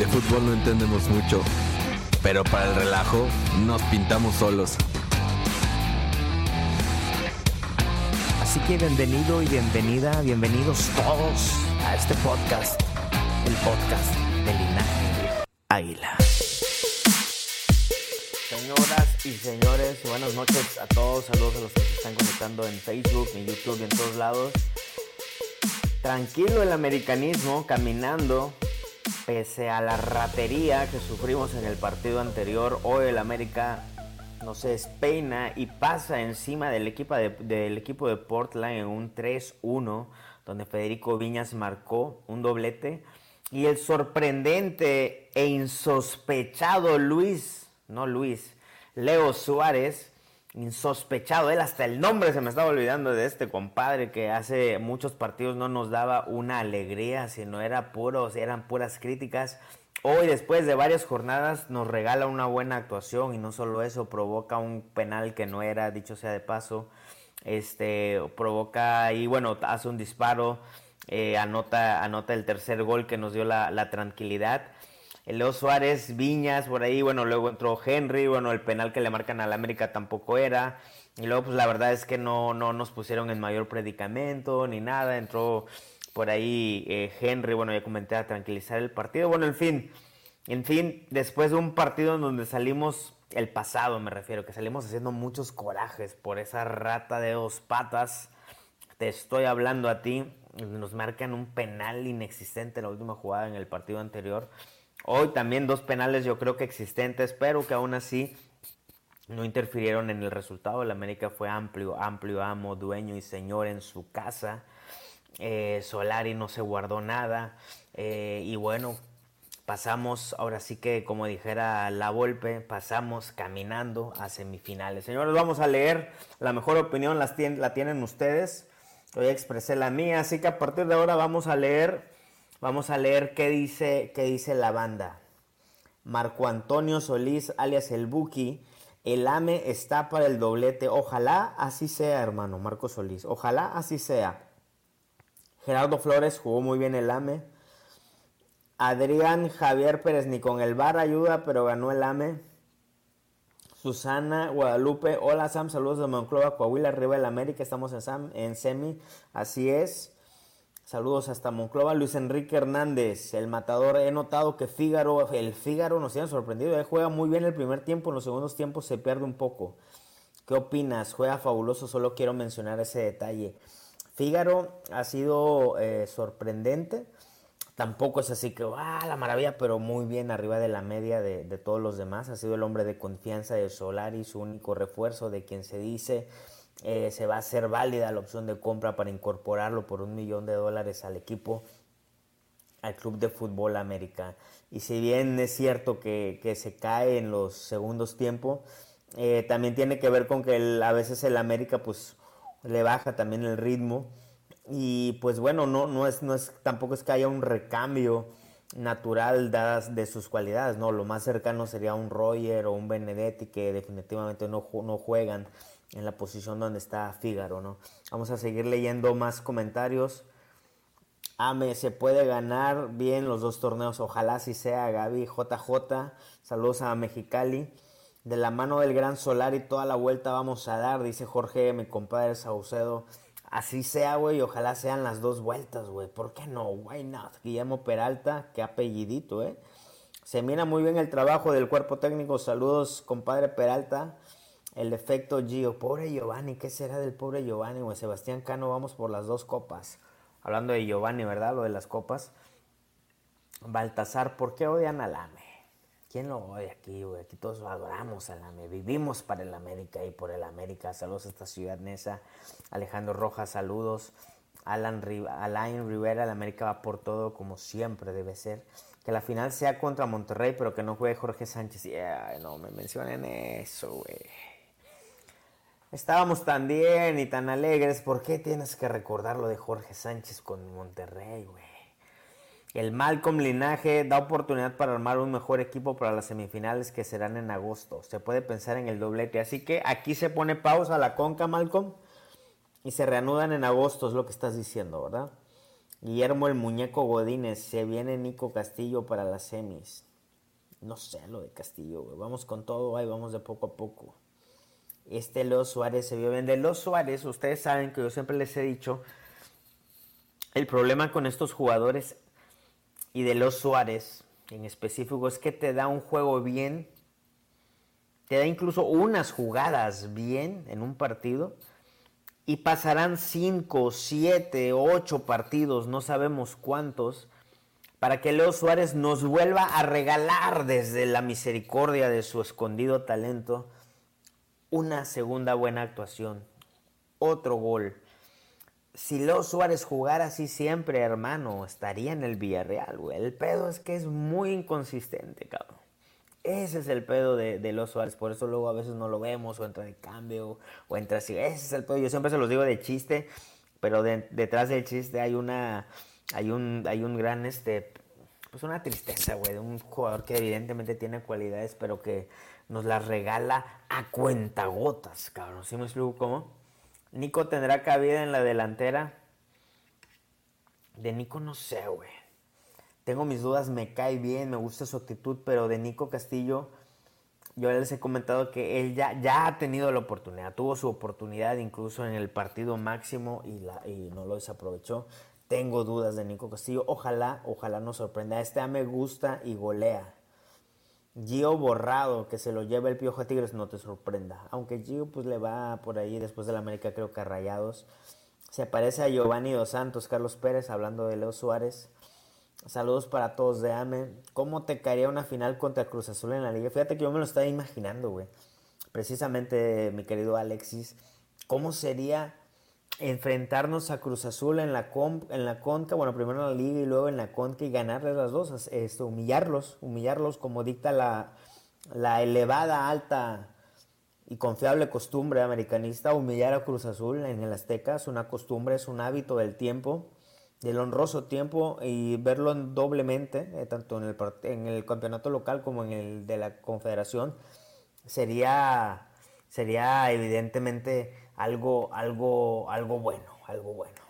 De fútbol no entendemos mucho, pero para el relajo nos pintamos solos. Así que bienvenido y bienvenida, bienvenidos todos a este podcast, el podcast de Linaje Águila. Señoras y señores, buenas noches a todos, saludos a los que se están conectando en Facebook, en YouTube y en todos lados. Tranquilo el americanismo, caminando, pese a la ratería que sufrimos en el partido anterior, hoy el América no se despeina y pasa encima del equipo de, del equipo de Portland en un 3-1, donde Federico Viñas marcó un doblete. Y el sorprendente e insospechado Luis, no Luis, Leo Suárez, insospechado, él hasta el nombre se me estaba olvidando de este compadre que hace muchos partidos no nos daba una alegría, sino era puros, eran puras críticas. Hoy, después de varias jornadas, nos regala una buena actuación y no solo eso, provoca un penal que no era, dicho sea de paso. Este, provoca y bueno, hace un disparo, eh, anota, anota el tercer gol que nos dio la, la tranquilidad. El Leo Suárez, Viñas, por ahí, bueno, luego entró Henry, bueno, el penal que le marcan al América tampoco era. Y luego, pues la verdad es que no, no nos pusieron en mayor predicamento ni nada. Entró por ahí eh, Henry, bueno, ya comenté a tranquilizar el partido. Bueno, en fin, en fin, después de un partido en donde salimos, el pasado me refiero, que salimos haciendo muchos corajes por esa rata de dos patas, te estoy hablando a ti, nos marcan un penal inexistente en la última jugada en el partido anterior. Hoy también dos penales yo creo que existentes, pero que aún así no interfirieron en el resultado. El América fue amplio, amplio amo, dueño y señor en su casa. Eh, Solari no se guardó nada. Eh, y bueno, pasamos, ahora sí que como dijera la Volpe, pasamos caminando a semifinales. Señores, vamos a leer. La mejor opinión la tienen ustedes. Hoy expresé la mía, así que a partir de ahora vamos a leer, vamos a leer qué dice, qué dice la banda. Marco Antonio Solís, alias el Buki, el AME está para el doblete. Ojalá así sea, hermano, Marco Solís. Ojalá así sea. Gerardo Flores jugó muy bien el AME. Adrián Javier Pérez ni con el bar ayuda, pero ganó el AME. Susana Guadalupe, hola Sam, saludos de Monclova, Coahuila, arriba del América, estamos en, Sam, en semi, así es. Saludos hasta Monclova, Luis Enrique Hernández, el matador. He notado que Fígaro, el Fígaro nos tiene sorprendido. Él juega muy bien el primer tiempo, en los segundos tiempos se pierde un poco. ¿Qué opinas? Juega fabuloso, solo quiero mencionar ese detalle. Fígaro ha sido eh, sorprendente. Tampoco es así que, ah, la maravilla, pero muy bien arriba de la media de, de, todos los demás. Ha sido el hombre de confianza de Solari, su único refuerzo, de quien se dice eh, se va a hacer válida la opción de compra para incorporarlo por un millón de dólares al equipo, al Club de Fútbol América. Y si bien es cierto que, que se cae en los segundos tiempos, eh, también tiene que ver con que el, a veces el América pues le baja también el ritmo. Y pues bueno, no, no, es, no es, tampoco es que haya un recambio natural dadas de sus cualidades, no, lo más cercano sería un Roger o un Benedetti que definitivamente no, no juegan en la posición donde está Fígaro, ¿no? Vamos a seguir leyendo más comentarios. Ame, se puede ganar bien los dos torneos, ojalá si sea Gaby JJ, saludos a Mexicali. De la mano del gran Solar y toda la vuelta vamos a dar, dice Jorge, mi compadre Saucedo Así sea, güey, ojalá sean las dos vueltas, güey. ¿Por qué no? Why not? Guillermo Peralta, qué apellidito, ¿eh? Se mira muy bien el trabajo del cuerpo técnico. Saludos, compadre Peralta. El efecto Gio. Pobre Giovanni, ¿qué será del pobre Giovanni, güey? Sebastián Cano, vamos por las dos copas. Hablando de Giovanni, ¿verdad? Lo de las copas. Baltasar, ¿por qué odian al AME? ¿Quién lo odia aquí, güey? Aquí todos adoramos al AME. Vivimos para el América y por el América. Saludos a esta ciudad nesa. Alejandro Rojas, saludos. Alan Alain Rivera, el América va por todo como siempre debe ser. Que la final sea contra Monterrey, pero que no juegue Jorge Sánchez. no me mencionen eso, güey. Estábamos tan bien y tan alegres. ¿Por qué tienes que recordar lo de Jorge Sánchez con Monterrey, güey? El Malcolm Linaje da oportunidad para armar un mejor equipo para las semifinales que serán en agosto. Se puede pensar en el doblete. Así que aquí se pone pausa la conca, Malcolm. Y se reanudan en agosto, es lo que estás diciendo, ¿verdad? Guillermo el Muñeco Godínez. Se viene Nico Castillo para las semis. No sé lo de Castillo, güey. Vamos con todo, ahí vamos de poco a poco. Este Leo Suárez se vio bien. De Los Suárez, ustedes saben que yo siempre les he dicho. El problema con estos jugadores y de los Suárez en específico es que te da un juego bien, te da incluso unas jugadas bien en un partido y pasarán 5, 7, 8 partidos, no sabemos cuántos, para que Leo Suárez nos vuelva a regalar desde la misericordia de su escondido talento una segunda buena actuación, otro gol si Leo Suárez jugara así siempre, hermano, estaría en el Villarreal, güey. El pedo es que es muy inconsistente, cabrón. Ese es el pedo de, de Leo Suárez, por eso luego a veces no lo vemos, o entra de cambio, o entra así. Ese es el pedo. Yo siempre se los digo de chiste, pero detrás del chiste hay una, hay un, hay un gran, este, pues una tristeza, güey, de un jugador que evidentemente tiene cualidades, pero que nos las regala a cuentagotas, cabrón. ¿Sí me explico cómo? Nico tendrá cabida en la delantera. De Nico no sé, güey. Tengo mis dudas, me cae bien, me gusta su actitud, pero de Nico Castillo, yo les he comentado que él ya, ya ha tenido la oportunidad, tuvo su oportunidad incluso en el partido máximo y, y no lo desaprovechó. Tengo dudas de Nico Castillo, ojalá, ojalá nos sorprenda. Este me gusta y golea. Gio Borrado, que se lo lleva el Piojo a Tigres, no te sorprenda. Aunque Gio pues le va por ahí después de la América, creo que a Rayados. Se parece a Giovanni Dos Santos, Carlos Pérez, hablando de Leo Suárez. Saludos para todos de AME. ¿Cómo te caería una final contra Cruz Azul en la liga? Fíjate que yo me lo estaba imaginando, güey. Precisamente, mi querido Alexis. ¿Cómo sería enfrentarnos a Cruz Azul en la, en la Conca, bueno, primero en la Liga y luego en la Conca y ganarles las dos, este, humillarlos, humillarlos como dicta la, la elevada, alta y confiable costumbre americanista, humillar a Cruz Azul en el Azteca, es una costumbre, es un hábito del tiempo, del honroso tiempo y verlo doblemente, eh, tanto en el, en el campeonato local como en el de la Confederación, sería, sería evidentemente algo, algo, algo bueno, algo bueno.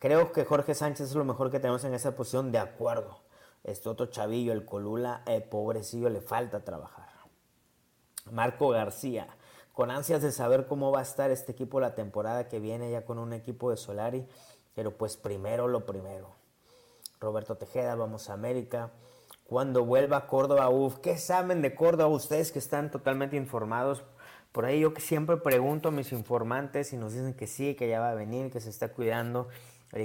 Creo que Jorge Sánchez es lo mejor que tenemos en esa posición, de acuerdo. Este otro chavillo, el Colula, el pobrecillo, le falta trabajar. Marco García, con ansias de saber cómo va a estar este equipo la temporada que viene ya con un equipo de Solari, pero pues primero lo primero. Roberto Tejeda, vamos a América. Cuando vuelva Córdoba, uff, ¿qué saben de Córdoba ustedes que están totalmente informados? Por ahí yo que siempre pregunto a mis informantes y nos dicen que sí, que ya va a venir, que se está cuidando.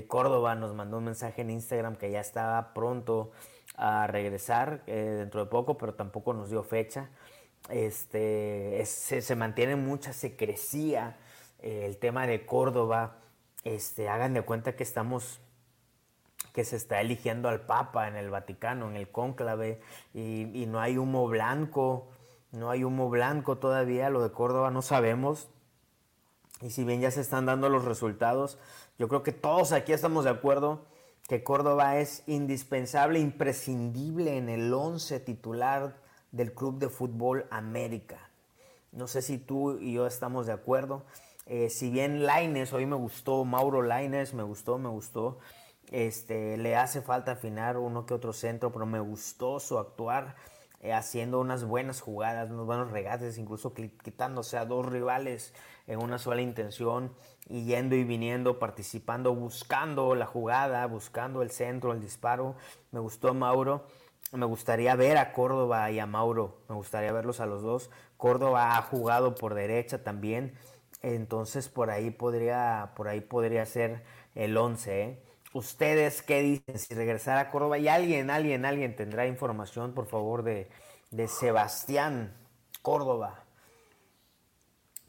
Córdoba nos mandó un mensaje en Instagram que ya estaba pronto a regresar eh, dentro de poco, pero tampoco nos dio fecha. Este, se, mantiene mucha secrecía eh, el tema de Córdoba. Este, hagan de cuenta que estamos que se está eligiendo al Papa en el Vaticano, en el cónclave, y no hay humo blanco no hay humo blanco todavía, lo de Córdoba no sabemos. Y si bien ya se están dando los resultados, yo creo que todos aquí estamos de acuerdo que Córdoba es indispensable, imprescindible en el 11 titular del Club de Fútbol América. No sé si tú y yo estamos de acuerdo. Eh, si bien Laines, hoy me gustó, Mauro Laines, me gustó, me gustó. Este, le hace falta afinar uno que otro centro, pero me gustó su actuar eh, haciendo unas buenas jugadas, unos buenos regates, incluso quitándose a dos rivales en una sola intención y yendo y viniendo, participando, buscando la jugada, buscando el centro, el disparo. Me gustó Mauro. Me gustaría ver a Córdoba y a Mauro. Me gustaría verlos a los dos. Córdoba ha jugado por derecha también. Entonces por ahí podría, por ahí podría ser el 11. ¿eh? ¿Ustedes qué dicen? Si regresara a Córdoba y alguien, alguien, alguien tendrá información, por favor, de, de Sebastián Córdoba.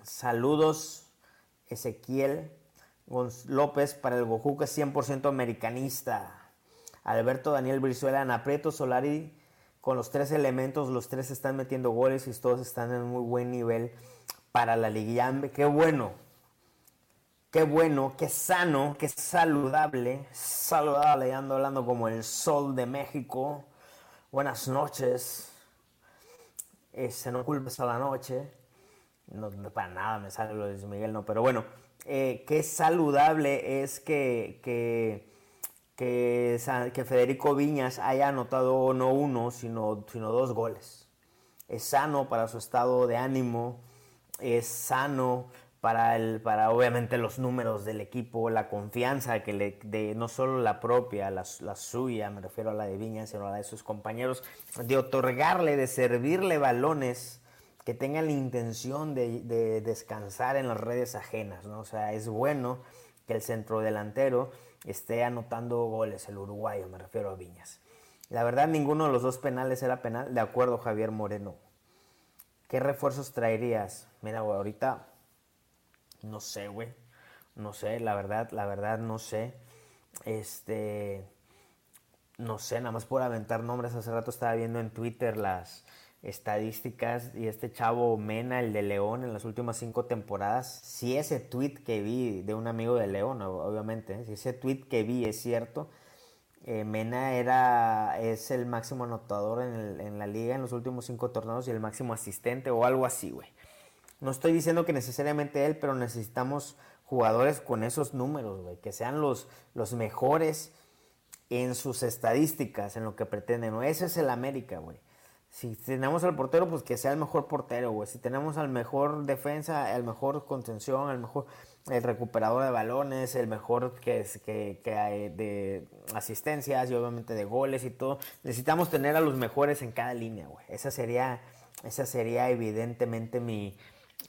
Saludos, Ezequiel López para el Gojuca 100% americanista. Alberto Daniel Brizuela, Anapreto Solari, con los tres elementos, los tres están metiendo goles y todos están en muy buen nivel para la liguilla. Qué bueno, qué bueno, qué sano, qué saludable, saludable, ando hablando como el sol de México. Buenas noches. Ese no culpes a la noche. No, para nada me sale lo de Miguel, no, pero bueno, eh, qué saludable es que, que que, que Federico Viñas haya anotado no uno, sino, sino dos goles. Es sano para su estado de ánimo, es sano para, el, para obviamente los números del equipo, la confianza que le de no solo la propia, la, suya, me refiero a la de Viñas, sino a la de sus compañeros, de otorgarle, de servirle balones que tengan la intención de, de descansar en las redes ajenas, ¿no? O sea, es bueno que el centro delantero esté anotando goles, el uruguayo, me refiero a Viñas. La verdad, ninguno de los dos penales era penal, de acuerdo, Javier Moreno. ¿Qué refuerzos traerías? Mira, ahorita no sé, güey. No sé, la verdad, la verdad no sé. Este no sé, nada más por aventar nombres. Hace rato estaba viendo en Twitter las estadísticas y este chavo Mena, el de León, en las últimas cinco temporadas, si ese tweet que vi de un amigo de León, obviamente, si ese tweet que vi es cierto, eh, Mena era, es el máximo anotador en, en, la liga en los últimos cinco torneos y el máximo asistente o algo así, güey. No estoy diciendo que necesariamente él, pero necesitamos jugadores con esos números, güey, que sean los, los mejores en sus estadísticas, en lo que pretenden. ¿no? Ese es el América, güey. Si tenemos al portero, pues que sea el mejor portero, güey. Si tenemos al mejor defensa, el mejor contención, el mejor el recuperador de balones, el mejor que, que, que hay de asistencias y obviamente de goles y todo. Necesitamos tener a los mejores en cada línea, güey. Esa sería, esa sería evidentemente mi,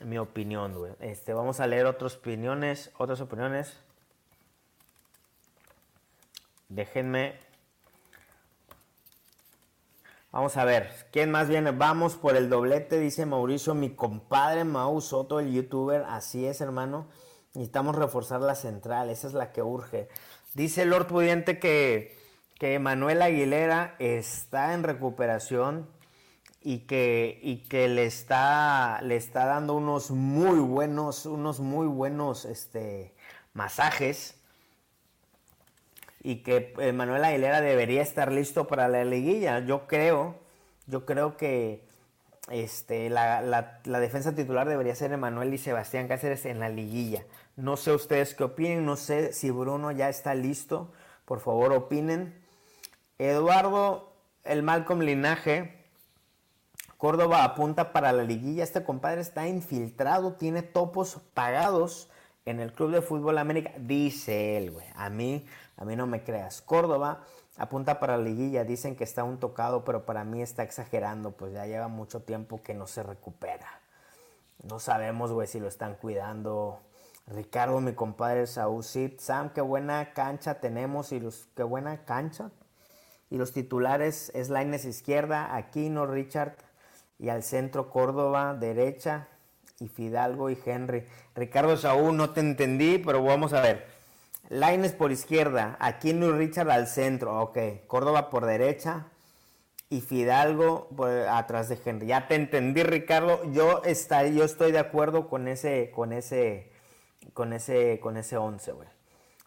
mi opinión, güey. Este, vamos a leer otras opiniones, otras opiniones. Déjenme Vamos a ver, ¿quién más viene? Vamos por el doblete, dice Mauricio, mi compadre Mau Soto, el youtuber. Así es, hermano. Necesitamos reforzar la central, esa es la que urge. Dice Lord Pudiente que, que Manuel Aguilera está en recuperación y que, y que le, está, le está dando unos muy buenos, unos muy buenos este, masajes y que Manuel Aguilera debería estar listo para la liguilla. Yo creo, yo creo que este, la, la, defensa titular debería ser Emanuel y Sebastián Cáceres en la liguilla. No sé ustedes qué opinen, no sé si Bruno ya está listo. Por favor, opinen. Eduardo, el Malcolm Linaje, Córdoba apunta para la liguilla. Este compadre está infiltrado, tiene topos pagados en el Club de Fútbol América. Dice él, güey. A mí a mí no me creas. Córdoba apunta para la liguilla. Dicen que está un tocado, pero para mí está exagerando. Pues ya lleva mucho tiempo que no se recupera. No sabemos, güey, si lo están cuidando. Ricardo, mi compadre Saúl Sam, qué buena cancha tenemos y los, qué buena cancha. Y los titulares es Laines izquierda, Aquino, Richard y al centro Córdoba, derecha y Fidalgo y Henry. Ricardo Saúl, no te entendí, pero vamos a ver. Laines por izquierda, Aquino y Richard al centro, ok. Córdoba por derecha y Fidalgo atrás de Henry. Ya te entendí, Ricardo. Yo, está, yo estoy de acuerdo con ese, con ese, con ese, con ese once, güey.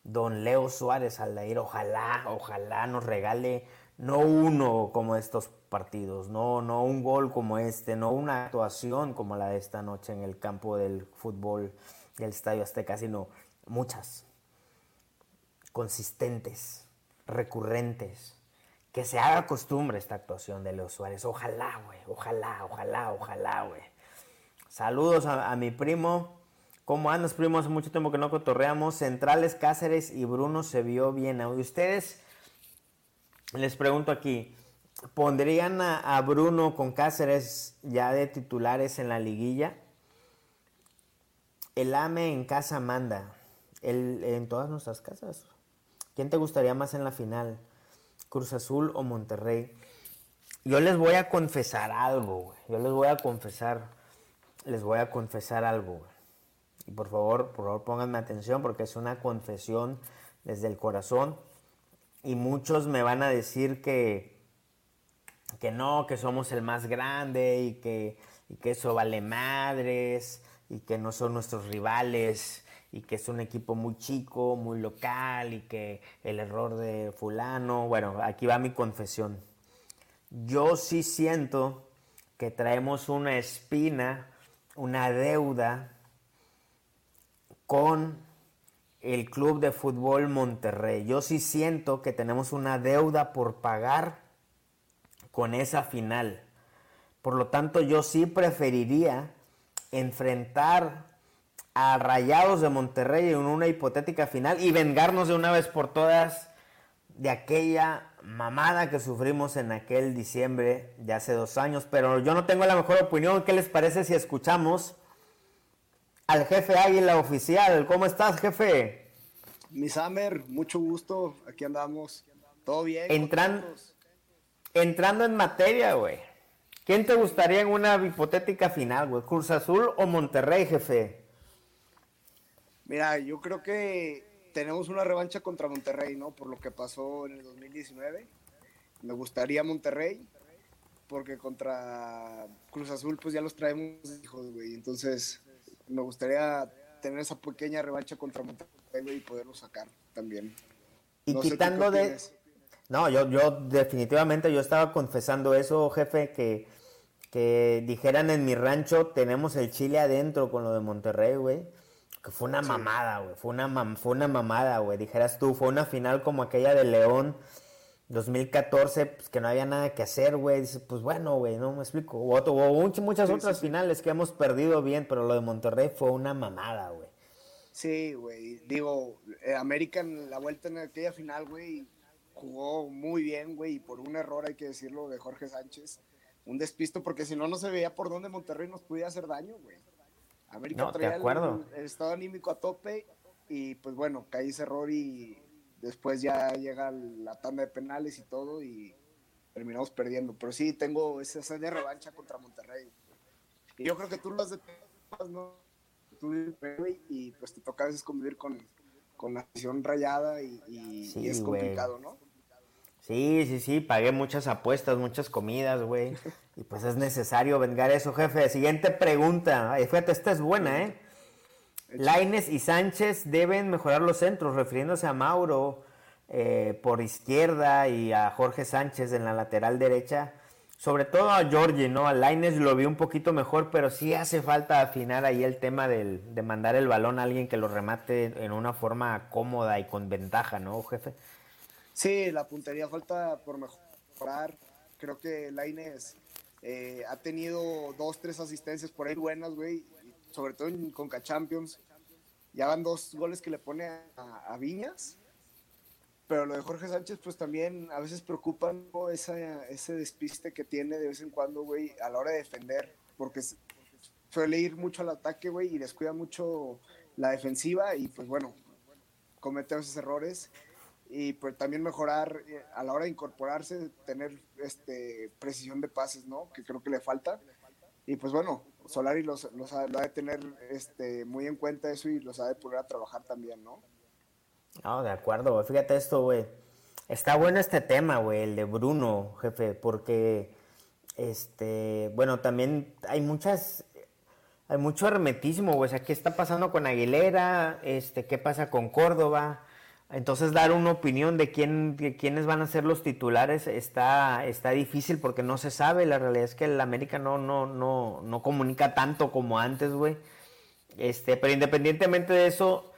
Don Leo Suárez Aldair, ojalá, ojalá nos regale no uno como estos partidos, no, no un gol como este, no una actuación como la de esta noche en el campo del fútbol del Estadio Azteca, sino muchas, consistentes, recurrentes, que se haga costumbre esta actuación de Leo Suárez. Ojalá, güey, ojalá, ojalá, ojalá, güey. Saludos a, mi primo. ¿Cómo andas, primo? Hace mucho tiempo que no cotorreamos. Centrales, Cáceres y Bruno se vio bien. ¿Y ustedes? Les pregunto aquí, ¿pondrían a, Bruno con Cáceres ya de titulares en la liguilla? El AME en casa manda. El, en todas nuestras casas. ¿Quién te gustaría más en la final? ¿Cruz Azul o Monterrey? Yo les voy a confesar algo, güey. Yo les voy a confesar les voy a confesar algo. Y por favor, por favor, pónganme atención porque es una confesión desde el corazón. Y muchos me van a decir que, que no, que somos el más grande y que, y que eso vale madres y que no son nuestros rivales y que es un equipo muy chico, muy local y que el error de fulano, bueno, aquí va mi confesión. Yo sí siento que traemos una espina una deuda con el Club de Fútbol Monterrey. Yo sí siento que tenemos una deuda por pagar con esa final. Por lo tanto, yo sí preferiría enfrentar a Rayados de Monterrey en una hipotética final y vengarnos de una vez por todas de aquella mamada que sufrimos en aquel diciembre de hace dos años, pero yo no tengo la mejor opinión. ¿Qué les parece si escuchamos al jefe Águila oficial? ¿Cómo estás, jefe? Mi Summer, mucho gusto. Aquí andamos. ¿Todo bien? entrando en materia, güey. ¿Quién te gustaría en una hipotética final, güey? ¿Cruz Azul o Monterrey, jefe? Mira, yo creo que tenemos una revancha contra Monterrey, ¿no? Por lo que pasó en el 2019. Me gustaría Monterrey, porque contra Cruz Azul, pues ya los traemos hijos, güey. Entonces, me gustaría tener esa pequeña revancha contra Monterrey y poderlo sacar también. Y quitando de. No, yo, yo definitivamente yo estaba confesando eso, jefe, que, que dijeran en mi rancho, tenemos el chile adentro con lo de Monterrey, güey. Que fue una mamada, güey. Fue una, fue una mamada, güey. Dijeras tú, fue una final como aquella de León 2014, pues que no había nada que hacer, güey. Dices, pues bueno, güey, no me explico. O, muchas otras finales que hemos perdido bien, pero lo de Monterrey fue una mamada, güey. Sí, güey. Digo, eh, América en la vuelta en aquella final, güey, jugó muy bien, güey. Y por un error, hay que decirlo, de Jorge Sánchez. Un despisto, porque si no, no se veía por dónde Monterrey nos podía hacer daño, güey. América no, traía el, estado anímico a tope y pues bueno, caí ese error y después ya llega la tanda de penales y todo y terminamos perdiendo. Pero sí, tengo esa sed de revancha contra Monterrey. Y yo creo que tú lo has de ¿no? Tú, y pues te toca a veces convivir con, con la afición rayada y, es complicado, ¿no? Sí, sí, sí, pagué muchas apuestas, muchas comidas, güey. Y pues es necesario vengar eso, jefe. Siguiente pregunta. Ay, fíjate, esta es buena, ¿eh? Laines y Sánchez deben mejorar los centros, refiriéndose a Mauro eh, por izquierda y a Jorge Sánchez en la lateral derecha. Sobre todo a Georgie, ¿no? A Laines lo vi un poquito mejor, pero sí hace falta afinar ahí el tema del, de mandar el balón a alguien que lo remate en una forma cómoda y con ventaja, ¿no, jefe? Sí, la puntería falta por mejorar. Creo que Laines eh, ha tenido dos, tres asistencias por ahí buenas, güey. Sobre todo en Conca Champions. Ya van dos goles que le pone a, Viñas. Pero lo de Jorge Sánchez, pues también a veces preocupa ese despiste que tiene de vez en cuando, güey, a la hora de defender. Porque suele ir mucho al ataque, güey, y descuida mucho la defensiva. Y pues bueno, comete esos errores y pues también mejorar eh, a la hora de incorporarse, tener este, precisión de pases, ¿no? Que creo que le falta. Y pues bueno, Solari los, los ha, de tener este, muy en cuenta eso y los ha de poner a trabajar también, ¿no? No, de acuerdo, Fíjate esto, güey. Está bueno este tema, güey, el de Bruno, jefe, porque, este, bueno, también hay muchas, hay mucho hermetismo, güey. O sea, ¿qué está pasando con Aguilera? Este, ¿qué pasa con Córdoba? Entonces dar una opinión de quién, de quiénes van a ser los titulares está, está difícil porque no se sabe. La realidad es que el América no, no, no, no comunica tanto como antes, güey. Este, pero independientemente de eso,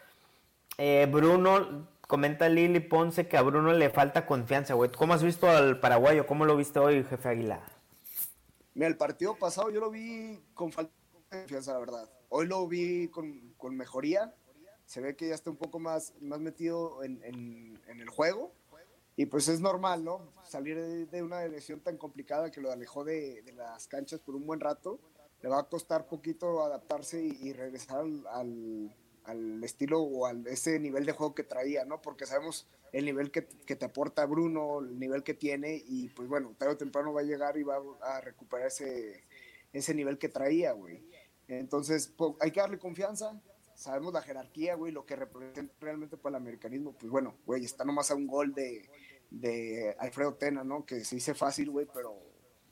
eh, Bruno, comenta Lili Ponce que a Bruno le falta confianza, güey. ¿Cómo has visto al paraguayo? ¿Cómo lo viste hoy, jefe Aguilar? Mira, el partido pasado yo lo vi con falta de confianza, la verdad. Hoy lo vi con, con mejoría. Se ve que ya está un poco más, más metido en, en, el juego. Y pues es normal, ¿no? Salir de, una lesión tan complicada que lo alejó de, las canchas por un buen rato. Le va a costar poquito adaptarse y, regresar al, al, al, estilo o a ese nivel de juego que traía, ¿no? Porque sabemos el nivel que, que, te aporta Bruno, el nivel que tiene, y pues bueno, tarde o temprano va a llegar y va a recuperar ese, ese nivel que traía, güey. Entonces, hay que darle confianza. Sabemos la jerarquía, güey, lo que representa realmente para el americanismo. Pues bueno, güey, está nomás a un gol de, de Alfredo Tena, ¿no? Que se dice fácil, güey, pero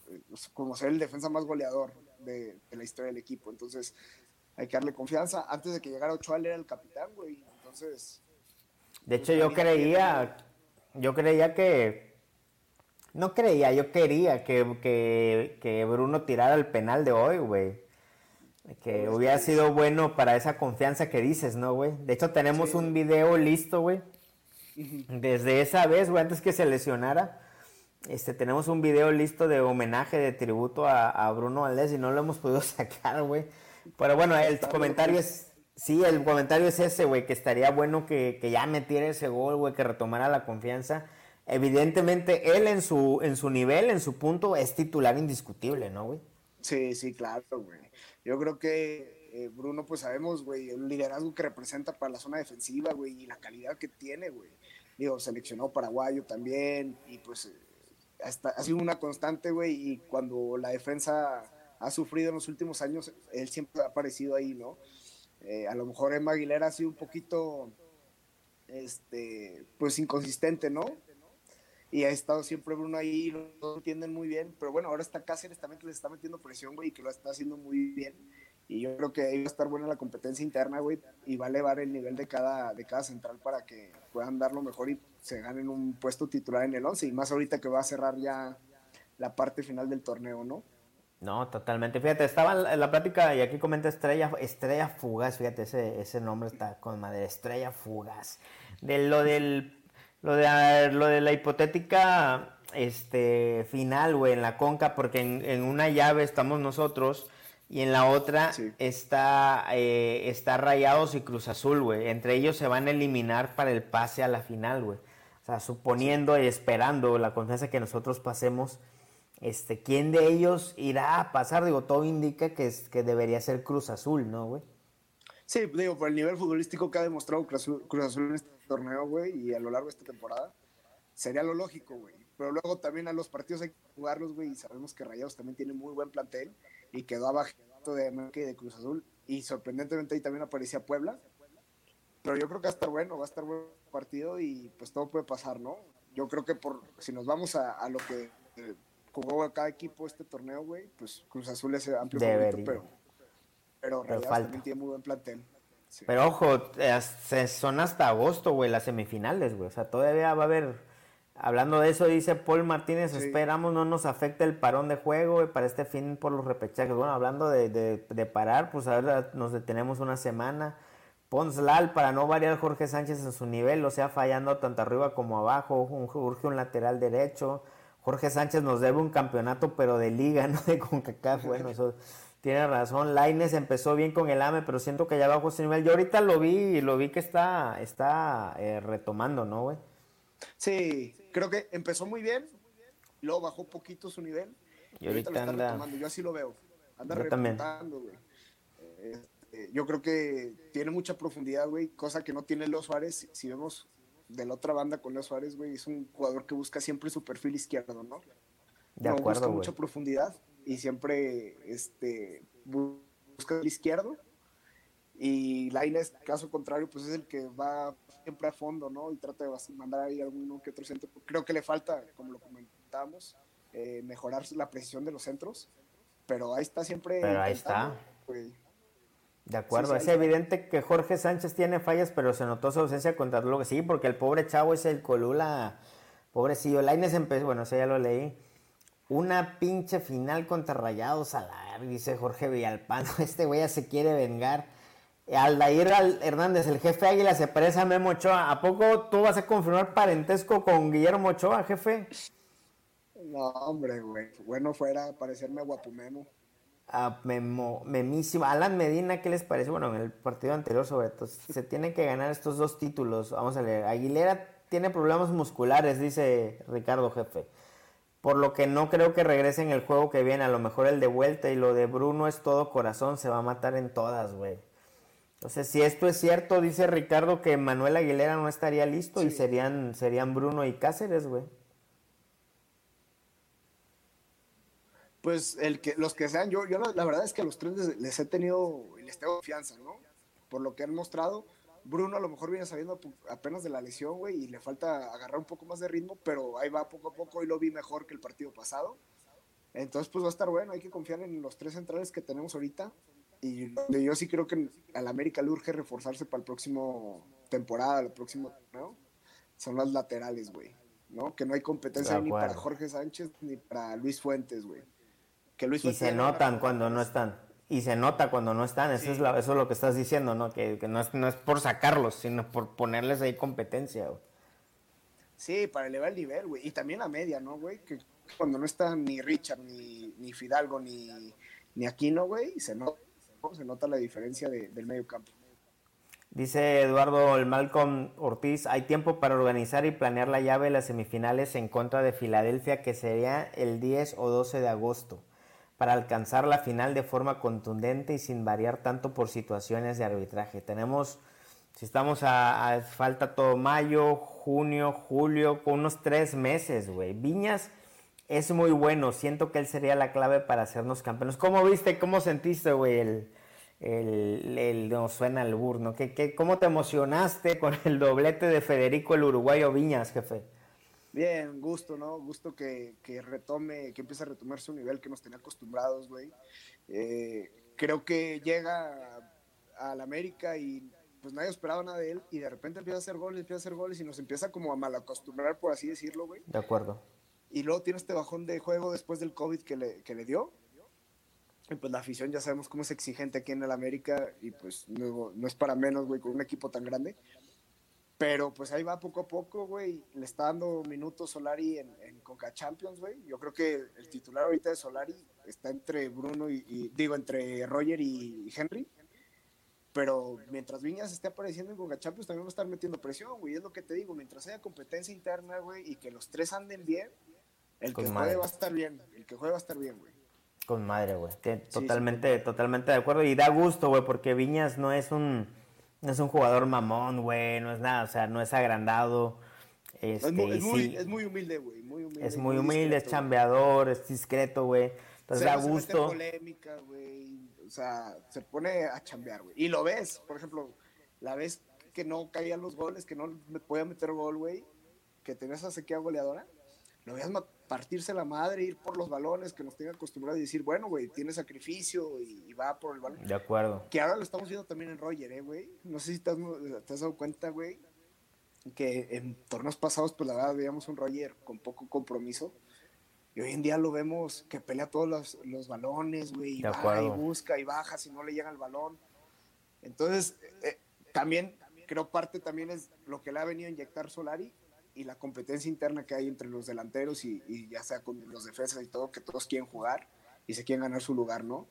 eh, como ser el defensa más goleador de, de, la historia del equipo. Entonces, hay que darle confianza. Antes de que llegara Ochoa, él era el capitán, güey. Entonces, de hecho, yo creía, yo creía que, no creía, yo quería que, que, que Bruno tirara el penal de hoy, güey. Que pues hubiera sido bueno para esa confianza que dices, ¿no, güey? De hecho, tenemos sí. un video listo, güey. Desde esa vez, güey, antes que se lesionara, este, tenemos un video listo de homenaje, de tributo a, a Bruno Valdés y no lo hemos podido sacar, güey. Pero bueno, el comentario es, Sí, el comentario es ese, güey, que estaría bueno que, que, ya metiera ese gol, güey, que retomara la confianza. Evidentemente, él en su, en su nivel, en su punto, es titular indiscutible, ¿no, güey? Sí, sí, claro, güey. Yo creo que eh, Bruno, pues sabemos, güey, el liderazgo que representa para la zona defensiva, güey, y la calidad que tiene, güey. Digo, seleccionó paraguayo también, y pues hasta, ha sido una constante, güey, y cuando la defensa ha sufrido en los últimos años, él siempre ha aparecido ahí, ¿no? Eh, a lo mejor Emma Aguilera ha sido un poquito, este, pues inconsistente, ¿no? Y ha estado siempre Bruno ahí, lo entienden muy bien, pero bueno, ahora está Cáceres también que les está metiendo presión, güey, y que lo está haciendo muy bien. Y yo creo que ahí va a estar buena la competencia interna, güey, y va a elevar el nivel de cada, de cada central para que puedan dar lo mejor y se ganen un puesto titular en el 11, y más ahorita que va a cerrar ya la parte final del torneo, ¿no? No, totalmente. Fíjate, estaba en la plática y aquí comenta Estrella, Estrella Fugaz, fíjate, ese, ese nombre está con madre, Estrella Fugaz. De lo del lo de lo de la hipotética este final, güey, en la conca, porque en, en, una llave estamos nosotros y en la otra sí. está, eh, está Rayados y Cruz Azul, güey. Entre ellos se van a eliminar para el pase a la final, güey. O sea, suponiendo y esperando la confianza que nosotros pasemos este, ¿quién de ellos irá a pasar? Digo, todo indica que, es, que debería ser Cruz Azul, ¿no, güey? Sí, digo, por el nivel futbolístico que ha demostrado Cruz Azul, Cruz Azul en este torneo, güey, y a lo largo de esta temporada, sería lo lógico, güey. Pero luego también a los partidos hay que jugarlos, güey, y sabemos que Rayados también tiene muy buen plantel y quedó abajo de América y de Cruz Azul, y sorprendentemente ahí también aparecía Puebla. Pero yo creo que va a estar bueno, va a estar buen partido y pues todo puede pasar, ¿no? Yo creo que por si nos vamos a, a lo que eh, jugó a cada equipo este torneo, güey, pues Cruz Azul es amplio favorito, pero, pero, pero también tiene muy buen plantel. Sí. Pero ojo, son hasta agosto, güey, las semifinales, güey. O sea, todavía va a haber. Hablando de eso, dice Paul Martínez, sí. esperamos no nos afecte el parón de juego güey, para este fin por los repechajes. Bueno, hablando de, de, de parar, pues a ver, nos detenemos una semana. Ponslal, para no variar Jorge Sánchez en su nivel, o sea, fallando tanto arriba como abajo, un, urge un lateral derecho. Jorge Sánchez nos debe un campeonato, pero de liga, no de CONCACAF. Bueno, eso tiene razón. Laines empezó bien con el AME, pero siento que ya bajó su nivel. Yo ahorita lo vi y lo vi que está, está eh, retomando, ¿no, güey? Sí, creo que empezó muy bien, luego bajó poquito su nivel. Y ahorita, ahorita anda... Retomando. Yo así lo veo. Anda yo remontando, güey. Eh, yo creo que tiene mucha profundidad, güey, cosa que no tiene Leo Suárez. Si vemos de la otra banda con Leo Suárez, güey, es un jugador que busca siempre su perfil izquierdo, ¿no? De no, acuerdo, busca wey. mucha profundidad y siempre este, busca el izquierdo. Y Lainez, caso contrario, pues es el que va siempre a fondo, ¿no? Y trata de mandar ahí alguno que otro centro. Creo que le falta, como lo comentábamos, eh, mejorar la precisión de los centros. Pero ahí está siempre. Pero ahí está. Wey. De acuerdo, sí, sí, es evidente que Jorge Sánchez tiene fallas, pero se notó su ausencia contra lo que sí, porque el pobre chavo es el Colula, pobrecillo. Laines empezó, bueno, eso ya lo leí. Una pinche final contra Rayados a la dice Jorge Villalpando. Este güey ya se quiere vengar. Aldair Hernández, el jefe Águila, se parece a Memo Ochoa. ¿A poco tú vas a confirmar parentesco con Guillermo Ochoa, jefe? No, hombre, güey. Bueno fuera parecerme a Guapo Memo. A Memo, memísimo. Alan Medina, ¿qué les parece? Bueno, en el partido anterior sobre todo, se tienen que ganar estos dos títulos. Vamos a leer. Aguilera tiene problemas musculares, dice Ricardo Jefe. Por lo que no creo que regrese en el juego que viene. A lo mejor el de vuelta y lo de Bruno es todo corazón. Se va a matar en todas, güey. Entonces, si esto es cierto, dice Ricardo que Manuel Aguilera no estaría listo y serían, serían Bruno y Cáceres, güey. Pues el que, los que sean, yo, yo la, verdad es que a los tres les, he tenido y les tengo confianza, ¿no? Por lo que han mostrado. Bruno a lo mejor viene saliendo apenas de la lesión, güey, y le falta agarrar un poco más de ritmo, pero ahí va poco a poco y lo vi mejor que el partido pasado. Entonces, pues va a estar bueno, hay que confiar en los tres centrales que tenemos ahorita. Y yo sí creo que al América le urge reforzarse para el próximo temporada, el próximo ¿no? son las laterales, güey. ¿no? Que no hay competencia ni para Jorge Sánchez ni para Luis Fuentes, güey. Que Luis y se notan cuando no están. Y se nota cuando no están. Eso, es, eso es lo que estás diciendo, ¿no? Que, no, es, no, es, por sacarlos, sino por ponerles ahí competencia, güey. Sí, para elevar el nivel, güey. Y también la media, ¿no, güey? Que cuando no están ni Richard, ni, ni Fidalgo, ni, ni Aquino, güey, se nota se nota la diferencia del medio campo. Dice Eduardo el Malcolm Ortiz, hay tiempo para organizar y planear la llave de las semifinales en contra de Filadelfia, que sería el 10 o 12 de agosto, para alcanzar la final de forma contundente y sin variar tanto por situaciones de arbitraje. Tenemos, si estamos a, falta todo mayo, junio, julio, con unos tres meses, güey. Viñas es muy bueno. Siento que él sería la clave para hacernos campeones. ¿Cómo viste, cómo sentiste, güey, el, el, el, no suena el burno? ¿Qué, qué, cómo te emocionaste con el doblete de Federico el uruguayo Viñas, jefe? Bien, gusto, ¿no? Gusto que, que retome, que empiece a retomar su nivel que nos tenía acostumbrados, güey. Eh, creo que llega al América y pues nadie esperaba nada de él y de repente empieza a hacer goles, empieza a hacer goles y nos empieza como a malacostumbrar, por así decirlo, güey. De acuerdo y luego tiene este bajón de juego después del COVID que le, que le dio. Y pues la afición ya sabemos cómo es exigente aquí en el América y pues no, no es para menos, güey, con un equipo tan grande. Pero pues ahí va poco a poco, güey. Le está dando minutos Solari en, en Conca Champions, güey. Yo creo que el titular ahorita de Solari está entre Bruno y, digo, entre Roger y Henry. Pero mientras Viñas esté apareciendo en Conca Champions, también va a estar metiendo presión, güey. Es lo que te digo. Mientras haya competencia interna, güey, y que los tres anden bien, el que juegue va a estar bien, el que juegue va a estar bien, güey. Con madre, güey. Totalmente, totalmente de acuerdo. Y da gusto, güey, porque Viñas no es un, no es un jugador mamón, güey, no es nada, o sea, no es agrandado. Este, es, muy, es, muy, humilde, güey. Muy humilde, es muy humilde, es chambeador, es discreto, güey. Entonces da gusto. polémica, güey. O sea, se pone a chambear, güey. Y lo ves, por ejemplo, la vez que no caían los goles, que no podía meter gol, güey, que tenía esa sequía goleadora, lo veías partirse la madre, ir por los balones, que nos tenga acostumbrado y decir, bueno, güey, tiene sacrificio y, va por el balón. De acuerdo. Que ahora lo estamos viendo también en Roger, ¿eh, güey? No sé si te has, dado cuenta, güey, que en torneos pasados, pues la verdad, veíamos un Roger con poco compromiso. Y hoy en día lo vemos que pelea todos los, los balones, güey, y va y busca y baja si no le llega el balón. Entonces, eh, también creo parte también es lo que le ha venido a inyectar Solari y la competencia interna que hay entre los delanteros y, ya sea con los defensas y todo, que todos quieren jugar y se quieren ganar su lugar, ¿no?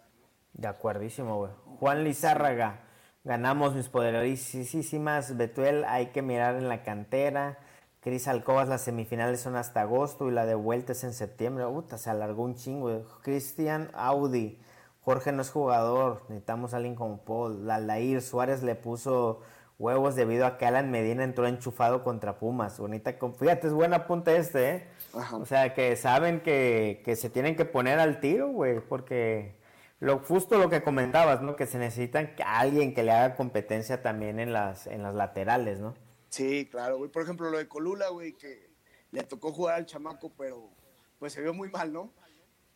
De acuerdísimo, güey. Juan Lizárraga, ganamos mis poderosísimas. Betuel, hay que mirar en la cantera. Cris Alcobas, las semifinales son hasta agosto y la de vuelta es en septiembre. Puta, se alargó un chingo. Cristian Audi, Jorge no es jugador, necesitamos a alguien como Paul. Lalair Suárez le puso huevos debido a que Alan Medina entró enchufado contra Pumas. Bonita, fíjate, es buena punta este, ¿eh? O sea, que saben que, se tienen que poner al tiro, güey, porque lo justo lo que comentabas, ¿no? Que se necesitan que alguien que le haga competencia también en las, en las laterales, ¿no? Sí, claro, güey. Por ejemplo, lo de Colula, güey, que le tocó jugar al chamaco, pero pues se vio muy mal, ¿no?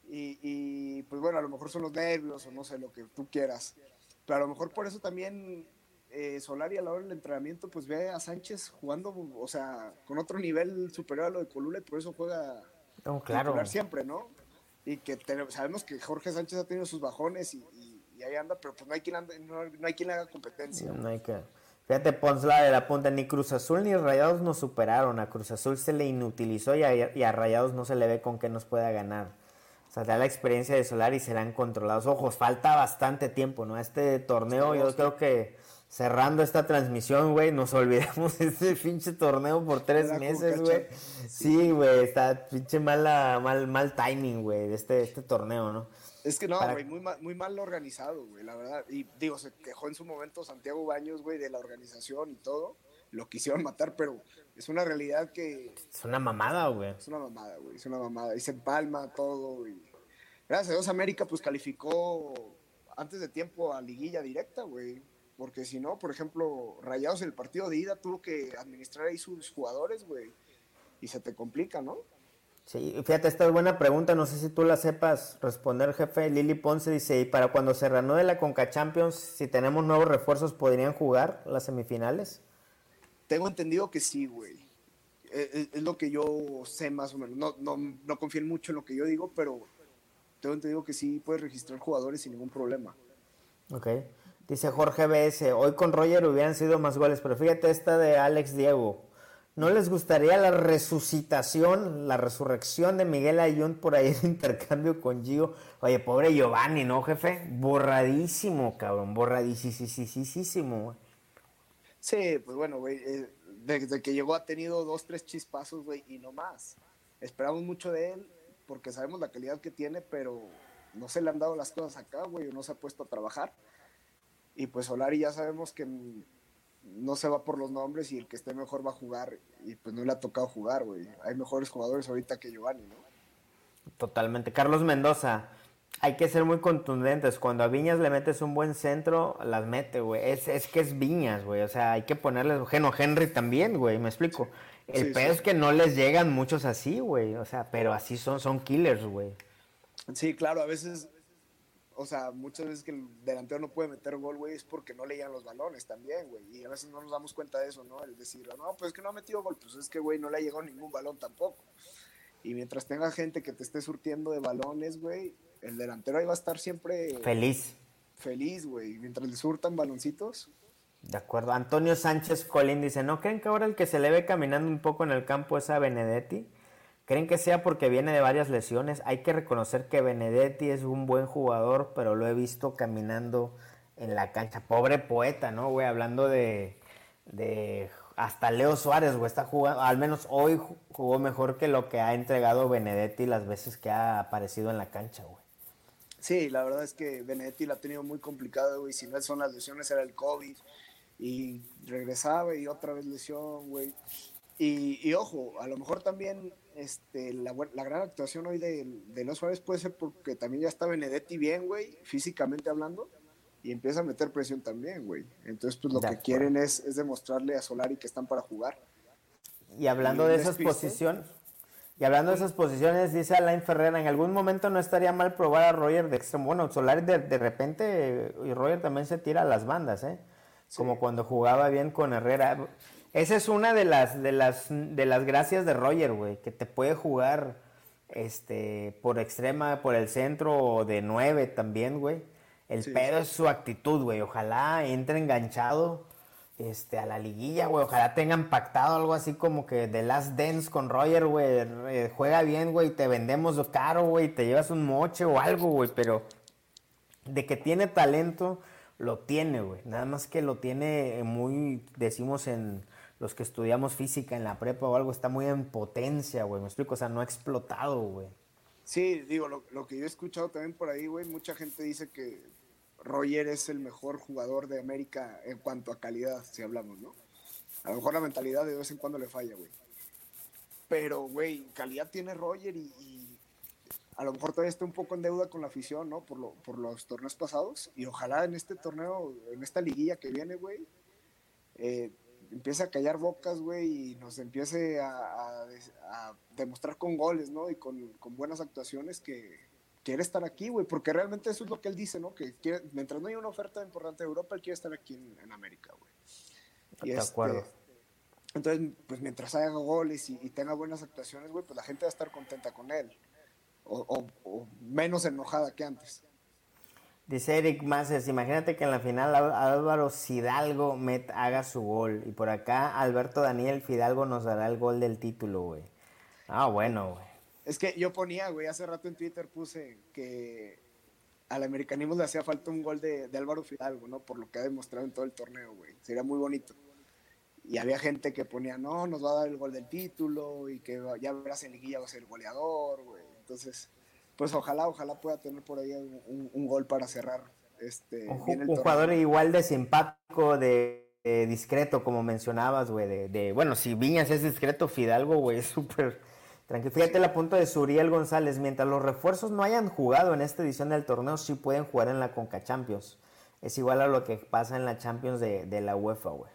Y, y pues bueno, a lo mejor son los nervios o no sé, lo que tú quieras. Pero a lo mejor por eso también eh, Solari a la hora del entrenamiento, pues ve a Sánchez jugando, o sea, con otro nivel superior a lo de Colula y por eso juega claro. siempre, ¿no? Y que sabemos que Jorge Sánchez ha tenido sus bajones y, y ahí anda, pero pues no hay quien, no, hay quien haga competencia. No hay que... Fíjate, Ponsla de la punta, ni Cruz Azul ni Rayados nos superaron. A Cruz Azul se le inutilizó y a, Rayados no se le ve con qué nos pueda ganar. O sea, da la experiencia de Solar y serán controlados. Ojos, falta bastante tiempo, ¿no? Este torneo, yo creo que cerrando esta transmisión, güey, nos olvidamos de este pinche torneo por tres meses, güey. Sí, güey, está pinche mala, mal, mal timing, güey, de este, este torneo, ¿no? Es que no, güey, muy, mal, muy mal organizado, güey, la verdad. Y digo, se quejó en su momento Santiago Baños, güey, de la organización y todo. Lo quisieron matar, pero es una realidad que... Es una mamada, güey. Es una mamada, güey, es una mamada. Y se empalma todo. Y... Gracias a Dios América, pues calificó antes de tiempo a liguilla directa, güey. Porque si no, por ejemplo, Rayados en el partido de ida tuvo que administrar ahí sus jugadores, güey. Y se te complica, ¿no? Sí, fíjate, esta es buena pregunta, no sé si tú la sepas responder, jefe. Lili Ponce dice, ¿y para cuando se reanude la Conca Champions, si tenemos nuevos refuerzos, podrían jugar las semifinales? Tengo entendido que sí, güey. E, e, es, lo que yo sé más o menos. No, no, no confío mucho en lo que yo digo, pero tengo entendido que sí puedes registrar jugadores sin ningún problema. Ok. Dice Jorge BS, hoy con Roger hubieran sido más goles, pero fíjate esta de Alex Diego. ¿No les gustaría la resucitación, la resurrección de Miguel Ayun por ahí en intercambio con Gio? Oye, pobre Giovanni, ¿no, jefe? Borradísimo, cabrón, borradísimo. Sí, pues bueno, güey, eh, desde que llegó ha tenido dos, tres chispazos, güey, y no más. Esperamos mucho de él porque sabemos la calidad que tiene, pero no se le han dado las cosas acá, güey, no se ha puesto a trabajar. Y pues Solari ya sabemos que no se va por los nombres y el que esté mejor va a jugar. Y pues no le ha tocado jugar, güey. Hay mejores jugadores ahorita que Giovanni, ¿no? Totalmente. Carlos Mendoza, hay que ser muy contundentes. Cuando a Viñas le metes un buen centro, las mete, güey. Es, es que es Viñas, güey. O sea, hay que ponerle. Geno Henry también, güey. Me explico. El peor es que no les llegan muchos así, güey. O sea, pero así son, son killers, güey. Sí, claro, a veces o sea, muchas veces que el delantero no puede meter gol, güey, es porque no le llegan los balones también, güey. Y a veces no nos damos cuenta de eso, ¿no? El decir, no, pues es que no ha metido gol, pues es que, güey, no le ha llegado ningún balón tampoco. Y mientras tenga gente que te esté surtiendo de balones, güey, el delantero ahí va a estar siempre... Feliz. Feliz, güey. Mientras le surtan baloncitos. De acuerdo. Antonio Sánchez Colín dice, ¿no creen que ahora el que se le ve caminando un poco en el campo es a Benedetti? ¿Creen que sea porque viene de varias lesiones? Hay que reconocer que Benedetti es un buen jugador, pero lo he visto caminando en la cancha. Pobre poeta, ¿no, güey? Hablando de, de hasta Leo Suárez, güey, está jugando, al menos hoy jugó mejor que lo que ha entregado Benedetti las veces que ha aparecido en la cancha, güey. Sí, la verdad es que Benedetti la ha tenido muy complicado, güey. Si no son las lesiones, era el COVID. Y regresaba y otra vez lesión, güey. Y, y, ojo, a lo mejor también este, la, la gran actuación hoy de, de Los Suárez puede ser porque también ya está Benedetti bien, güey, físicamente hablando, y empieza a meter presión también, güey. Entonces, pues lo que quieren es, es, demostrarle a Solari que están para jugar. Y hablando de esas posiciones, y hablando de esas posiciones, dice Alain Ferrera, en algún momento no estaría mal probar a Roger de extremo. Bueno, Solari de, de repente, y Roger también se tira a las bandas, ¿eh? Como cuando jugaba bien con Herrera. Esa es una de las, de las, de las gracias de Roger, güey, que te puede jugar este, por extrema, por el centro o de nueve también, güey. El pedo es su actitud, güey. Ojalá entre enganchado este, a la liguilla, güey. Ojalá tengan pactado algo así como que The Last Dance con Roger, güey. Eh, juega bien, güey. Te vendemos caro, güey. Te llevas un moche o algo, güey. Pero de que tiene talento, lo tiene, güey. Nada más que lo tiene muy, decimos en los que estudiamos física en la prepa o algo, está muy en potencia, güey. Me explico, o sea, no ha explotado, güey. Sí, digo, lo, que yo he escuchado también por ahí, güey, mucha gente dice que Roger es el mejor jugador de América en cuanto a calidad, si hablamos, ¿no? A lo mejor la mentalidad de vez en cuando le falla, güey. Pero, güey, calidad tiene Roger y, a lo mejor todavía está un poco en deuda con la afición, ¿no? Por, lo, por los torneos pasados. Y ojalá en este torneo, en esta liguilla que viene, güey, eh, empiece a callar bocas, güey, y nos empiece a, demostrar con goles, ¿no? Y con, buenas actuaciones que quiere estar aquí, güey, porque realmente eso es lo que él dice, ¿no? Que mientras no haya una oferta importante de Europa, él quiere estar aquí en, América, güey. De este, acuerdo. Entonces, pues mientras haga goles y, tenga buenas actuaciones, güey, pues la gente va a estar contenta con él. O, o menos enojada que antes. Dice Eric Maces, imagínate que en la final Álvaro Fidalgo haga su gol. Y por acá Alberto Daniel Fidalgo nos dará el gol del título, güey. Ah, bueno, güey. Es que yo ponía, güey, hace rato en Twitter puse que al americanismo le hacía falta un gol de, de, Álvaro Fidalgo, ¿no? Por lo que ha demostrado en todo el torneo, güey. Sería muy bonito. Y había gente que ponía, no, nos va a dar el gol del título y que ya verás en liguilla va a ser el goleador, güey. Entonces, pues ojalá, ojalá pueda tener por ahí un, gol para cerrar este un, jugador igual de simpático, de, discreto, como mencionabas, güey. De, bueno, si Viñas es discreto, Fidalgo, güey, es súper tranquilo. Fíjate la punto de Suriel González. Mientras los refuerzos no hayan jugado en esta edición del torneo, sí pueden jugar en la Conca Champions. Es igual a lo que pasa en la Champions de, de la UEFA, güey.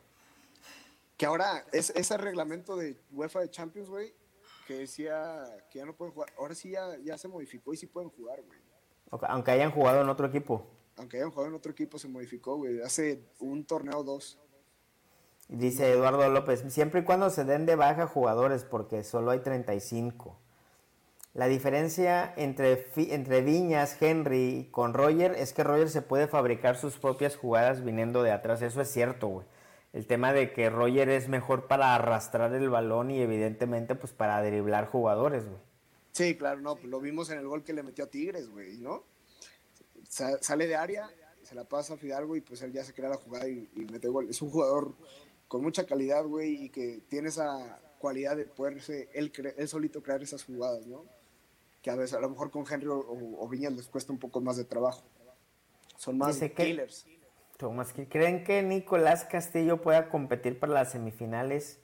Que ahora, es, ese reglamento de UEFA de Champions, güey, que decía que ya no pueden jugar. Ahora sí ya, ya se modificó y sí pueden jugar, güey. Aunque hayan jugado en otro equipo. Aunque hayan jugado en otro equipo se modificó, güey. Hace un torneo o dos. Dice Eduardo López, siempre y cuando se den de baja jugadores, porque solo hay 35. La diferencia entre, entre Viñas, Henry con Roger es que Roger se puede fabricar sus propias jugadas viniendo de atrás. Eso es cierto, güey el tema de que Roger es mejor para arrastrar el balón y evidentemente pues para driblar jugadores, güey. Sí, claro, no, pues lo vimos en el gol que le metió a Tigres, güey, ¿no? sale de área, se la pasa a Fidalgo y pues él ya se crea la jugada y, mete gol. Es un jugador con mucha calidad, güey, y que tiene esa cualidad de poderse él, él solito crear esas jugadas, ¿no? Que a veces a lo mejor con Henry o, Viñas les cuesta un poco más de trabajo. Son más killers. ¿Creen que Nicolás Castillo pueda competir para las semifinales?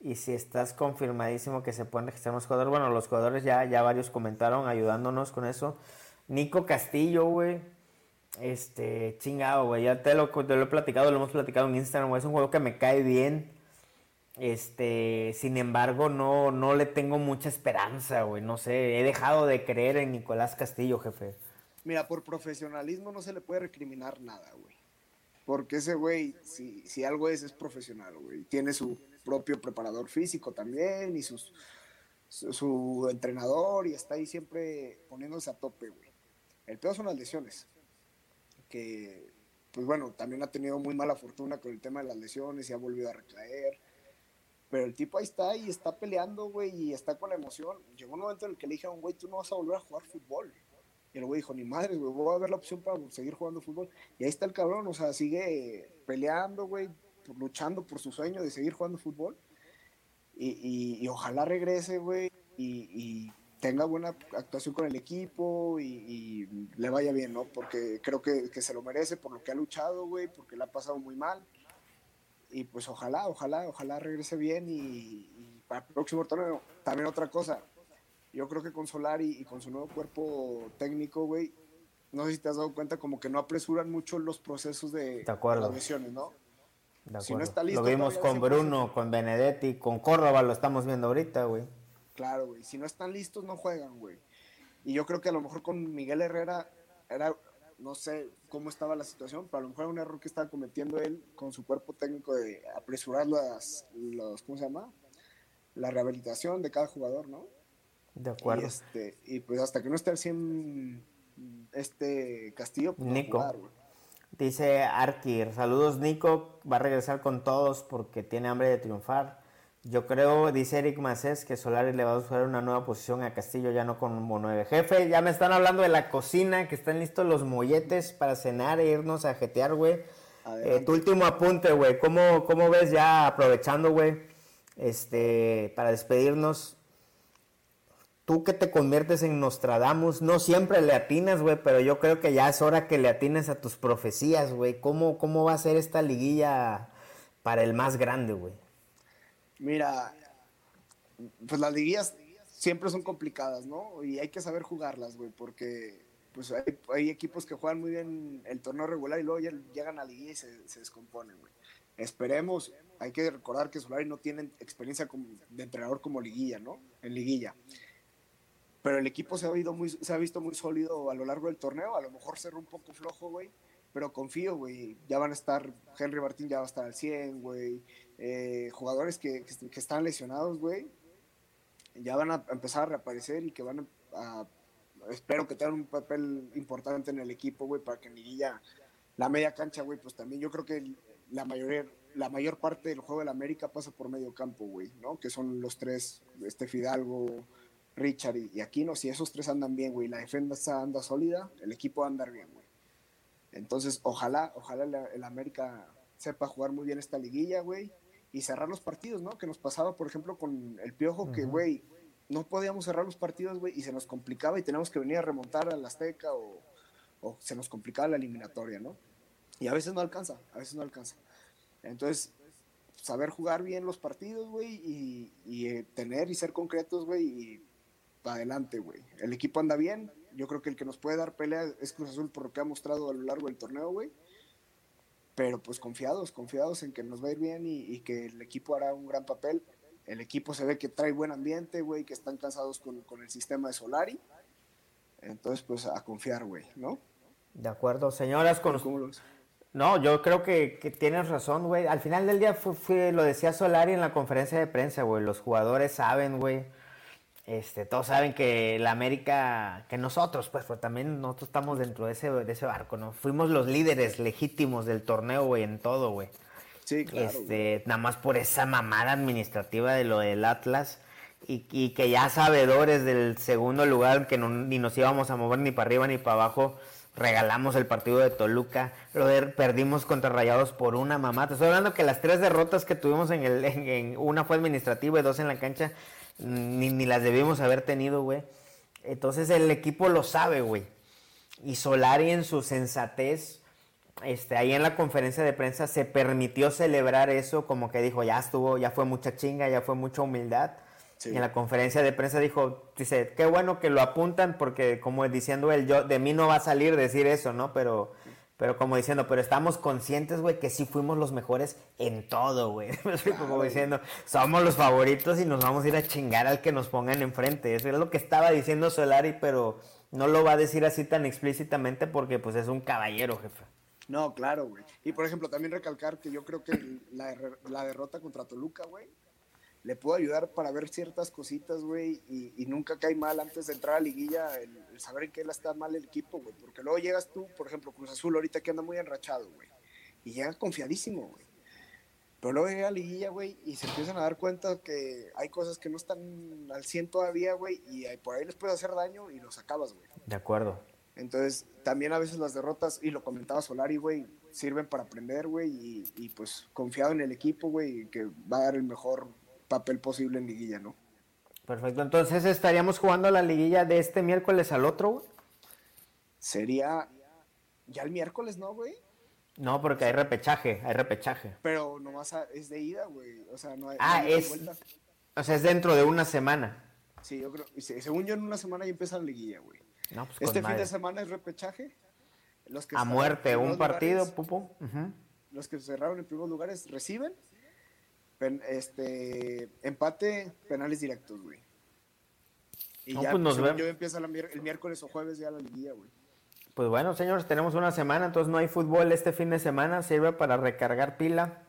Y si estás confirmadísimo que se pueden registrar más jugadores. Bueno, los jugadores ya, ya varios comentaron ayudándonos con eso. Nico Castillo, güey. Este, chingado, güey. Ya te lo, lo he platicado, lo hemos platicado en Instagram, güey. Es un juego que me cae bien. Este, sin embargo, no, no le tengo mucha esperanza, güey. No sé, he dejado de creer en Nicolás Castillo, jefe. Mira, por profesionalismo no se le puede recriminar nada, güey. Porque ese güey, si, si algo es, es profesional, güey. Tiene su propio preparador físico también y sus, su, entrenador y está ahí siempre poniéndose a tope, güey. El peor son las lesiones. Que, pues bueno, también ha tenido muy mala fortuna con el tema de las lesiones y ha volvido a recaer. Pero el tipo ahí está y está peleando, güey, y está con la emoción. Llegó un momento en el que le dije a un güey, tú no vas a volver a jugar fútbol. Y el güey dijo, ni madre, güey, voy a ver la opción para seguir jugando fútbol. Y ahí está el cabrón, o sea, sigue peleando, güey, luchando por su sueño de seguir jugando fútbol. Y, ojalá regrese, güey, y, tenga buena actuación con el equipo y, le vaya bien, ¿no? Porque creo que, se lo merece por lo que ha luchado, güey, porque le ha pasado muy mal. Y pues ojalá, ojalá, ojalá regrese bien y, para el próximo torneo. También otra cosa, yo creo que con Solari y con su nuevo cuerpo técnico, güey, no sé si te has dado cuenta como que no apresuran mucho los procesos de, las misiones, ¿no? Si no está listo, lo vimos con Bruno, con Benedetti, con Córdoba, lo estamos viendo ahorita, güey. Claro, güey. Si no están listos, no juegan, güey. Y yo creo que a lo mejor con Miguel Herrera era, no sé cómo estaba la situación, pero a lo mejor era un error que estaba cometiendo él con su cuerpo técnico de apresurar las, los, ¿cómo se llama? La rehabilitación de cada jugador, ¿no? De acuerdo. Y, este, y pues hasta que no esté al 100 este Castillo, pues Nico. Dice Arkir, saludos Nico, va a regresar con todos porque tiene hambre de triunfar. Yo creo, dice Eric Macés, que Solari le va a buscar una nueva posición a Castillo, ya no con nueve. Jefe, ya me están hablando de la cocina, que están listos los molletes para cenar e irnos a jetear, güey. Eh, tu último apunte, güey. ¿Cómo, ¿Cómo ves ya aprovechando, güey? Este, para despedirnos, tú que te conviertes en Nostradamus, no siempre le atinas, güey, pero yo creo que ya es hora que le atines a tus profecías, güey. ¿Cómo, ¿Cómo va a ser esta liguilla para el más grande, güey? Mira, pues las liguillas siempre son complicadas, ¿no? Y hay que saber jugarlas, güey, porque pues hay, equipos que juegan muy bien el torneo regular y luego llegan a la liguilla y se, se descomponen, güey. Esperemos, hay que recordar que Solari no tiene experiencia de entrenador como liguilla, ¿no? En liguilla pero el equipo se ha, muy, se ha visto muy sólido a lo largo del torneo. A lo mejor cerró un poco flojo, güey, pero confío, güey. Ya van a estar, Henry Martín ya va a estar al 100, güey. Eh, jugadores que, están lesionados, güey, ya van a empezar a reaparecer y que van a, espero que tengan un papel importante en el equipo, güey, para que en liguilla, la media cancha, güey, pues también yo creo que la mayoría, la mayor parte del juego de la América pasa por medio campo, güey, ¿no? Que son los tres, este Fidalgo, Richard y, Aquino, si esos tres andan bien, güey, la defensa anda sólida, el equipo va a andar bien, güey. Entonces, ojalá, ojalá el América sepa jugar muy bien esta liguilla, güey, y cerrar los partidos, ¿no? Que nos pasaba, por ejemplo, con el Piojo, que, güey, no podíamos cerrar los partidos, güey, y se nos complicaba y teníamos que venir a remontar al Azteca o, o se nos complicaba la eliminatoria, ¿no? Y a veces no alcanza, a veces no alcanza. Entonces, saber jugar bien los partidos, güey, y, y eh, tener y ser concretos, güey, y adelante, güey. El equipo anda bien. Yo creo que el que nos puede dar pelea es Cruz Azul por lo que ha mostrado a lo largo del torneo, güey. Pero pues confiados, confiados en que nos va a ir bien y, y que el equipo hará un gran papel. El equipo se ve que trae buen ambiente, güey, que están cansados con, con el sistema de Solari. Entonces, pues a confiar, güey, ¿no? De acuerdo, señoras, con... No, yo creo que, que tienes razón, güey. Al final del día fue, lo decía Solari en la conferencia de prensa, güey. Los jugadores saben, güey. Este, todos saben que la América, que nosotros, pues, pues también nosotros estamos dentro de ese, de ese barco, ¿no? Fuimos los líderes legítimos del torneo, güey, en todo, güey. Sí, claro. Este, nada más por esa mamada administrativa de lo del Atlas y, y que ya sabedores del segundo lugar, que no, ni nos íbamos a mover ni para arriba ni para abajo, regalamos el partido de Toluca, lo perdimos contra Rayados por una mamada. Te estoy hablando que las tres derrotas que tuvimos en el, en, una fue administrativa y dos en la cancha, ni, ni las debimos haber tenido, güey. Entonces el equipo lo sabe, güey. Y Solari en su sensatez este, ahí en la conferencia de prensa se permitió celebrar eso, como que dijo, ya estuvo, ya fue mucha chinga, ya fue mucha humildad. Y en la conferencia de prensa dijo, dice, qué bueno que lo apuntan porque como diciendo él, yo, de mí no va a salir decir eso, ¿no? Pero, pero como diciendo, pero estamos conscientes, güey, que sí fuimos los mejores en todo, güey. como diciendo, somos los favoritos y nos vamos a ir a chingar al que nos pongan enfrente. Eso es lo que estaba diciendo Solari, pero no lo va a decir así tan explícitamente porque pues es un caballero, jefe. No, claro, güey. Y por ejemplo, también recalcar que yo creo que la, la derrota contra Toluca, güey, le puedo ayudar para ver ciertas cositas, güey, y, nunca cae mal antes de entrar a liguilla el, saber en qué la está mal el equipo, güey. Porque luego llegas tú, por ejemplo, Cruz Azul ahorita que anda muy enrachado, güey. Y llega confiadísimo, güey. Pero luego llega a liguilla, güey, y se empiezan a dar cuenta que hay cosas que no están al 100 todavía, güey, y por ahí les puede hacer daño y los acabas, güey. De acuerdo. Entonces, también a veces las derrotas, y lo comentaba Solari, güey, sirven para aprender, güey, y, pues confiado en el equipo, güey, que va a dar el mejor papel posible en liguilla, ¿no? Perfecto, entonces estaríamos jugando la liguilla de este miércoles al otro, güey. Sería ya el miércoles, ¿no, güey? No, porque hay repechaje, hay repechaje. Pero nomás es de ida, güey. O sea, no hay. Ah, es. O sea, es dentro de una semana. Sí, yo creo. Según yo, en una semana ya empieza la liguilla, güey. Pues este fin de semana es repechaje. Los que a muerte, un partido, pupo. Los que cerraron en primeros lugares reciben. Este empate, penales directos, güey. Y ya, pues yo empiezo el miércoles o jueves ya la liguilla, güey. Pues bueno, señores, tenemos una semana, entonces no hay fútbol este fin de semana, sirve para recargar pila.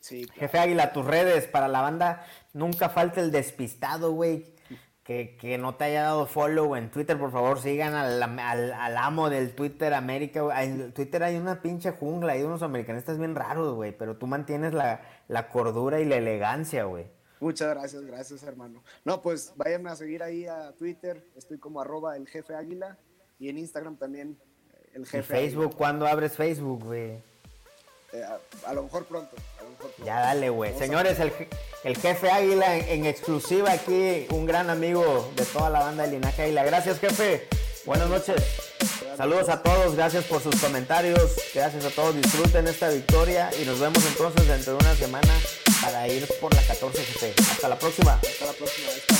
Sí. Jefe Águila, tus redes para la banda, nunca falta el despistado, güey que, no te haya dado follow en Twitter, por favor sigan al, al, amo del Twitter América. En Twitter hay una pinche jungla, hay unos americanistas bien raros, güey, pero tú mantienes la, cordura y la elegancia, güey. Muchas gracias, gracias hermano. No, pues váyanme a seguir ahí a Twitter, estoy como arroba el jefe águila y en Instagram también el jefe. ¿Y Facebook? ¿Cuándo abres Facebook, güey? Eh, a, lo mejor pronto. Ya dale, güey. Señores, el, jefe Águila en, exclusiva aquí, un gran amigo de toda la banda de Linaje Águila. Gracias, jefe. Buenas noches. Saludos a todos, gracias por sus comentarios, gracias a todos, disfruten esta victoria y nos vemos entonces dentro de una semana para ir por la 14 GP. Hasta la próxima. Hasta la próxima.